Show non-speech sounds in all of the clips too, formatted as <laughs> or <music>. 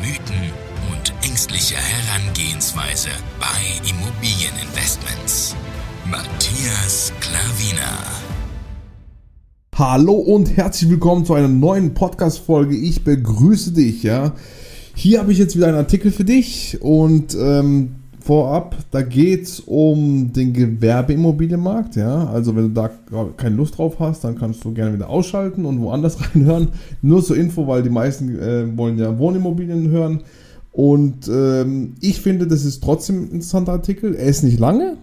Mythen und ängstliche Herangehensweise bei Immobilieninvestments. Matthias Klavina. Hallo und herzlich willkommen zu einer neuen Podcast-Folge. Ich begrüße dich, ja. Hier habe ich jetzt wieder einen Artikel für dich und ähm, vorab, da geht es um den Gewerbeimmobilienmarkt. Ja? Also wenn du da keine Lust drauf hast, dann kannst du gerne wieder ausschalten und woanders <laughs> reinhören. Nur zur Info, weil die meisten äh, wollen ja Wohnimmobilien hören. Und ähm, ich finde, das ist trotzdem ein interessanter Artikel. Er ist nicht lange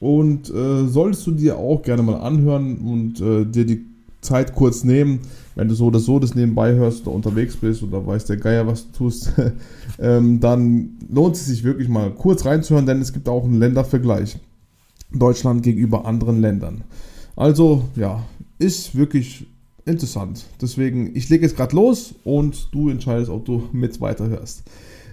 und äh, solltest du dir auch gerne mal anhören und äh, dir die Zeit kurz nehmen, wenn du so oder so das nebenbei hörst oder unterwegs bist oder weiß der Geier, was du tust, <laughs> ähm, dann lohnt es sich wirklich mal kurz reinzuhören, denn es gibt auch einen Ländervergleich. Deutschland gegenüber anderen Ländern. Also, ja, ist wirklich interessant. Deswegen, ich lege jetzt gerade los und du entscheidest, ob du <laughs> mit weiterhörst.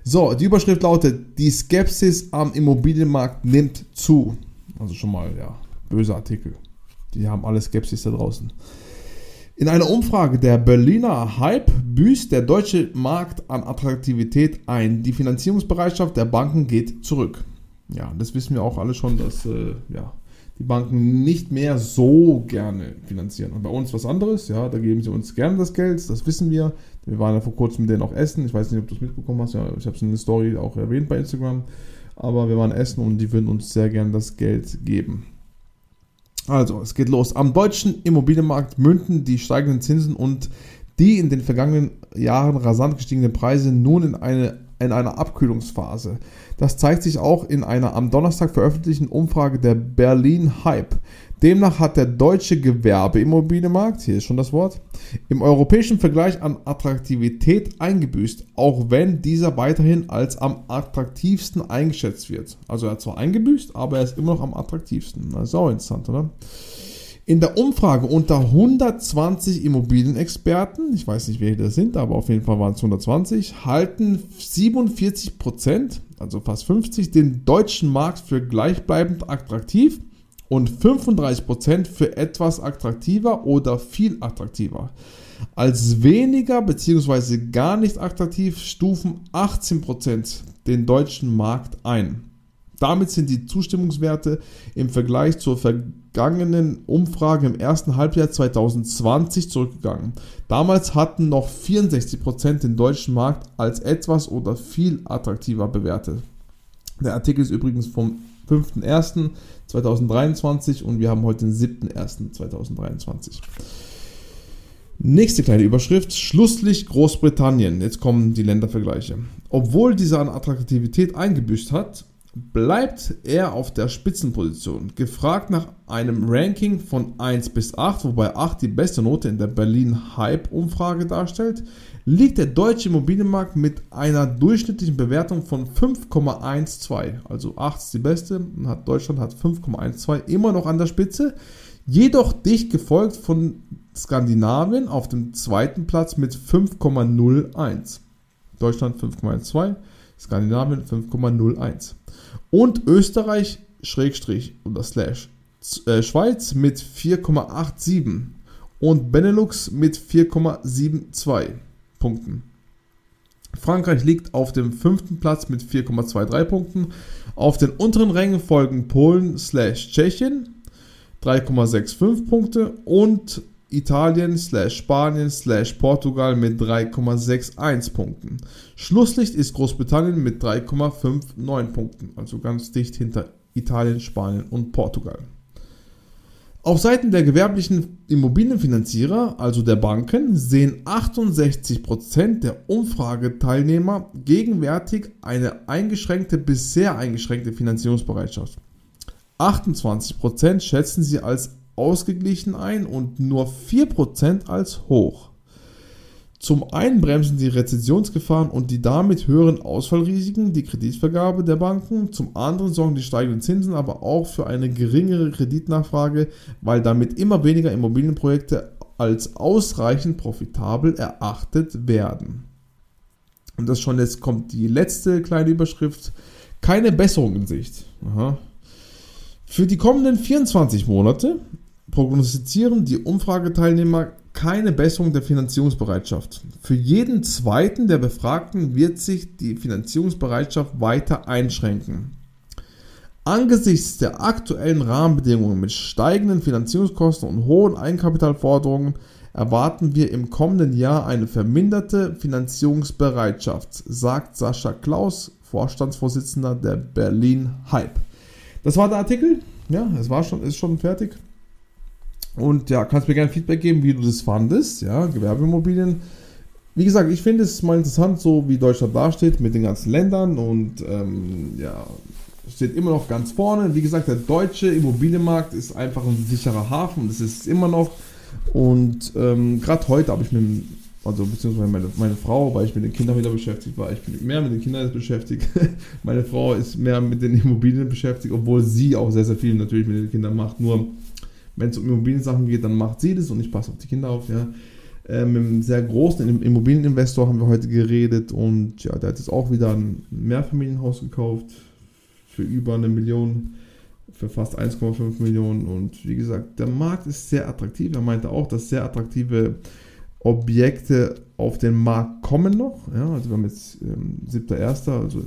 So, die Überschrift lautet: Die Skepsis am Immobilienmarkt nimmt zu. Also schon mal, ja, böser Artikel. Die haben alle Skepsis da draußen. In einer Umfrage der Berliner Hype büßt der deutsche Markt an Attraktivität ein. Die Finanzierungsbereitschaft der Banken geht zurück. Ja, das wissen wir auch alle schon, dass äh, ja, die Banken nicht mehr so gerne finanzieren. Und bei uns was anderes, ja, da geben sie uns gerne das Geld, das wissen wir. Wir waren ja vor kurzem mit denen auch essen. Ich weiß nicht, ob du es mitbekommen hast. Ja, ich habe es in der Story auch erwähnt bei Instagram. Aber wir waren essen und die würden uns sehr gerne das Geld geben. Also, es geht los. Am deutschen Immobilienmarkt münden die steigenden Zinsen und die in den vergangenen Jahren rasant gestiegenen Preise nun in, eine, in einer Abkühlungsphase. Das zeigt sich auch in einer am Donnerstag veröffentlichten Umfrage der Berlin Hype. Demnach hat der deutsche Gewerbeimmobilienmarkt, hier ist schon das Wort, im europäischen Vergleich an Attraktivität eingebüßt, auch wenn dieser weiterhin als am attraktivsten eingeschätzt wird. Also er hat zwar eingebüßt, aber er ist immer noch am attraktivsten. Das ist auch interessant, oder? In der Umfrage unter 120 Immobilienexperten, ich weiß nicht, welche das sind, aber auf jeden Fall waren es 120, halten 47 Prozent, also fast 50, den deutschen Markt für gleichbleibend attraktiv und 35% für etwas attraktiver oder viel attraktiver. Als weniger bzw. gar nicht attraktiv stufen 18% den deutschen Markt ein. Damit sind die Zustimmungswerte im Vergleich zur vergangenen Umfrage im ersten Halbjahr 2020 zurückgegangen. Damals hatten noch 64% den deutschen Markt als etwas oder viel attraktiver bewertet. Der Artikel ist übrigens vom 5.1.2023 und wir haben heute den 7.1.2023. Nächste kleine Überschrift: Schlusslicht Großbritannien. Jetzt kommen die Ländervergleiche. Obwohl dieser an Attraktivität eingebüßt hat, bleibt er auf der Spitzenposition. Gefragt nach einem Ranking von 1 bis 8, wobei 8 die beste Note in der Berlin Hype Umfrage darstellt, liegt der deutsche Immobilienmarkt mit einer durchschnittlichen Bewertung von 5,12. Also 8 ist die beste und hat Deutschland hat 5,12 immer noch an der Spitze, jedoch dicht gefolgt von Skandinavien auf dem zweiten Platz mit 5,01. Deutschland 5,12, Skandinavien 5,01 und Österreich Schrägstrich oder Slash äh, Schweiz mit 4,87 und Benelux mit 4,72 Punkten. Frankreich liegt auf dem fünften Platz mit 4,23 Punkten. Auf den unteren Rängen folgen Polen slash Tschechien 3,65 Punkte und Italien Spanien Portugal mit 3,61 Punkten. Schlusslicht ist Großbritannien mit 3,59 Punkten, also ganz dicht hinter Italien, Spanien und Portugal. Auf Seiten der gewerblichen Immobilienfinanzierer, also der Banken, sehen 68% der Umfrageteilnehmer gegenwärtig eine eingeschränkte bis sehr eingeschränkte Finanzierungsbereitschaft. 28% schätzen sie als ausgeglichen ein und nur 4% als hoch. Zum einen bremsen die Rezessionsgefahren und die damit höheren Ausfallrisiken die Kreditvergabe der Banken. Zum anderen sorgen die steigenden Zinsen aber auch für eine geringere Kreditnachfrage, weil damit immer weniger Immobilienprojekte als ausreichend profitabel erachtet werden. Und das schon jetzt kommt die letzte kleine Überschrift. Keine Besserung in Sicht. Aha. Für die kommenden 24 Monate prognostizieren die Umfrageteilnehmer keine Besserung der Finanzierungsbereitschaft. Für jeden zweiten der Befragten wird sich die Finanzierungsbereitschaft weiter einschränken. Angesichts der aktuellen Rahmenbedingungen mit steigenden Finanzierungskosten und hohen Eigenkapitalforderungen erwarten wir im kommenden Jahr eine verminderte Finanzierungsbereitschaft, sagt Sascha Klaus, Vorstandsvorsitzender der Berlin Hype. Das war der Artikel. Ja, es war schon, ist schon fertig. Und ja, kannst mir gerne Feedback geben, wie du das fandest. Ja, Gewerbeimmobilien. Wie gesagt, ich finde es mal interessant, so wie Deutschland dasteht mit den ganzen Ländern und ähm, ja, steht immer noch ganz vorne. Wie gesagt, der deutsche Immobilienmarkt ist einfach ein sicherer Hafen. Das ist es immer noch. Und ähm, gerade heute habe ich mit, also beziehungsweise meine, meine Frau, weil ich mit den Kindern wieder beschäftigt war, ich bin mehr mit den Kindern beschäftigt. <laughs> meine Frau ist mehr mit den Immobilien beschäftigt, obwohl sie auch sehr, sehr viel natürlich mit den Kindern macht. Nur wenn es um Immobiliensachen geht, dann macht sie das und ich passe auf die Kinder auf, ja. Äh, mit einem sehr großen Immobilieninvestor haben wir heute geredet und ja, der hat jetzt auch wieder ein Mehrfamilienhaus gekauft für über eine Million, für fast 1,5 Millionen und wie gesagt, der Markt ist sehr attraktiv. Er meinte auch, dass sehr attraktive Objekte auf den Markt kommen noch. Ja, also wir haben jetzt ähm, 7.1., also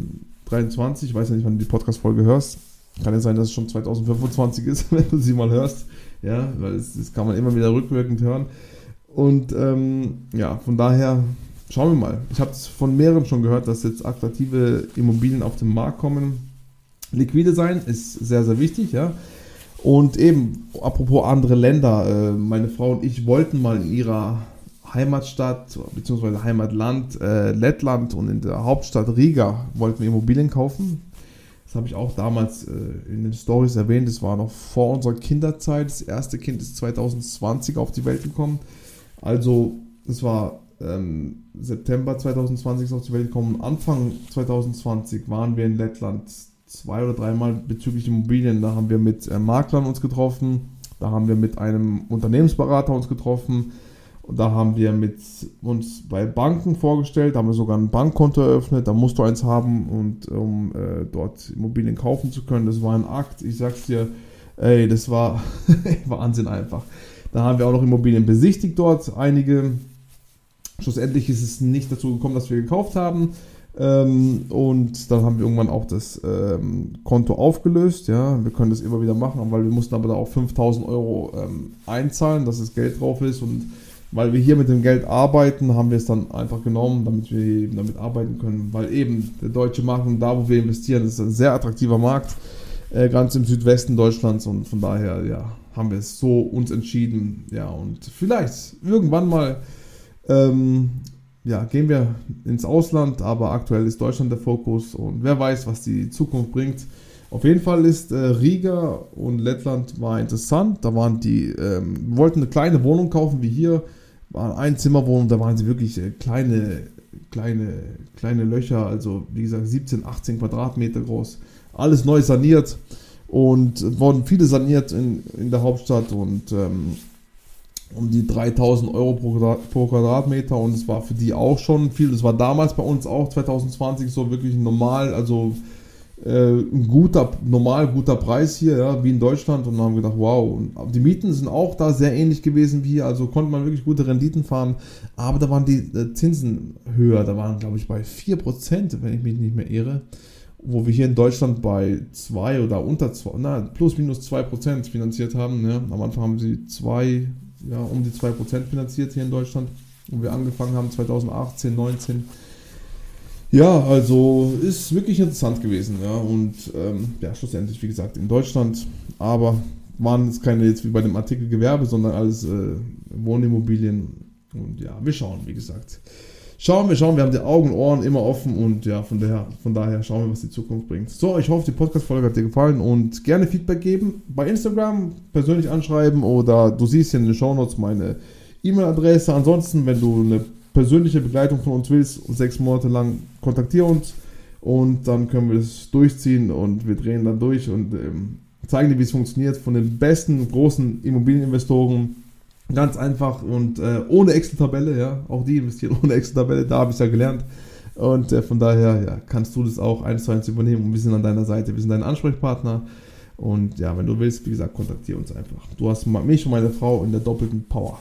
23, ich weiß ja nicht, wann du die Podcast-Folge hörst. Kann ja sein, dass es schon 2025 ist, <laughs> wenn du sie mal hörst. Ja, weil das, das kann man immer wieder rückwirkend hören. Und ähm, ja, von daher schauen wir mal. Ich habe es von mehreren schon gehört, dass jetzt attraktive Immobilien auf den Markt kommen. Liquide sein ist sehr, sehr wichtig, ja. Und eben, apropos andere Länder, äh, meine Frau und ich wollten mal in ihrer Heimatstadt bzw. Heimatland äh, Lettland und in der Hauptstadt Riga wollten wir Immobilien kaufen. Das habe ich auch damals äh, in den Stories erwähnt. Das war noch vor unserer Kinderzeit. Das erste Kind ist 2020 auf die Welt gekommen. Also, es war ähm, September 2020 auf die Welt gekommen. Anfang 2020 waren wir in Lettland zwei oder dreimal bezüglich Immobilien. Da haben wir mit äh, Maklern uns getroffen. Da haben wir mit einem Unternehmensberater uns getroffen und da haben wir mit uns bei Banken vorgestellt, da haben wir sogar ein Bankkonto eröffnet, da musst du eins haben und um äh, dort Immobilien kaufen zu können. Das war ein Akt, ich sag's dir, ey, das war <laughs> Wahnsinn einfach. Da haben wir auch noch Immobilien besichtigt dort, einige. Schlussendlich ist es nicht dazu gekommen, dass wir gekauft haben. Ähm, und dann haben wir irgendwann auch das ähm, Konto aufgelöst. Ja, wir können das immer wieder machen, weil wir mussten aber da auch 5000 Euro ähm, einzahlen, dass das Geld drauf ist und weil wir hier mit dem Geld arbeiten, haben wir es dann einfach genommen, damit wir eben damit arbeiten können. Weil eben der deutsche Markt und da, wo wir investieren, ist ein sehr attraktiver Markt, äh, ganz im Südwesten Deutschlands und von daher, ja, haben wir es so uns entschieden. Ja, und vielleicht irgendwann mal, ähm, ja, gehen wir ins Ausland, aber aktuell ist Deutschland der Fokus und wer weiß, was die Zukunft bringt. Auf jeden Fall ist äh, Riga und Lettland war interessant. Da waren die, ähm, wollten eine kleine Wohnung kaufen wie hier war ein Zimmerwohnung, da waren sie wirklich äh, kleine, kleine, kleine Löcher, also wie gesagt 17, 18 Quadratmeter groß. Alles neu saniert und wurden viele saniert in, in der Hauptstadt und ähm, um die 3000 Euro pro, pro Quadratmeter und es war für die auch schon viel. Das war damals bei uns auch 2020 so wirklich normal, also ein guter, normal guter Preis hier, ja, wie in Deutschland. Und haben gedacht, wow. Und die Mieten sind auch da sehr ähnlich gewesen wie hier, also konnte man wirklich gute Renditen fahren. Aber da waren die äh, Zinsen höher, da waren, glaube ich, bei 4%, wenn ich mich nicht mehr irre. Wo wir hier in Deutschland bei 2 oder unter 2, na, plus minus 2% finanziert haben. Ja. Am Anfang haben sie 2, ja, um die 2% finanziert hier in Deutschland, wo wir angefangen haben, 2018, 2019. Ja, also ist wirklich interessant gewesen, ja. Und ähm, ja, schlussendlich, wie gesagt, in Deutschland, aber waren es keine jetzt wie bei dem Artikel Gewerbe, sondern alles äh, Wohnimmobilien. Und ja, wir schauen, wie gesagt. Schauen wir, schauen, wir haben die Augen und Ohren immer offen und ja, von daher, von daher schauen wir, was die Zukunft bringt. So, ich hoffe, die Podcast-Folge hat dir gefallen und gerne Feedback geben. Bei Instagram persönlich anschreiben oder du siehst hier in den Show Notes meine E-Mail-Adresse. Ansonsten, wenn du eine persönliche Begleitung von uns willst, sechs Monate lang, kontaktiere uns und dann können wir es durchziehen und wir drehen dann durch und ähm, zeigen dir, wie es funktioniert von den besten großen Immobilieninvestoren. Ganz einfach und äh, ohne Excel-Tabelle, ja. Auch die investieren ohne Excel-Tabelle, da habe ich es ja gelernt. Und äh, von daher ja, kannst du das auch eins zu eins übernehmen und wir sind an deiner Seite, wir sind dein Ansprechpartner. Und ja, wenn du willst, wie gesagt, kontaktiere uns einfach. Du hast mich und meine Frau in der doppelten Power.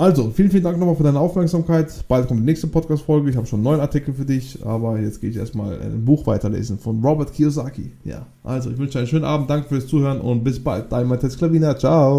Also, vielen, vielen Dank nochmal für deine Aufmerksamkeit. Bald kommt die nächste Podcast-Folge. Ich habe schon einen neuen Artikel für dich, aber jetzt gehe ich erstmal ein Buch weiterlesen von Robert Kiyosaki. Ja, also ich wünsche dir einen schönen Abend. Danke fürs Zuhören und bis bald. Dein Matthias Klavina. Ciao.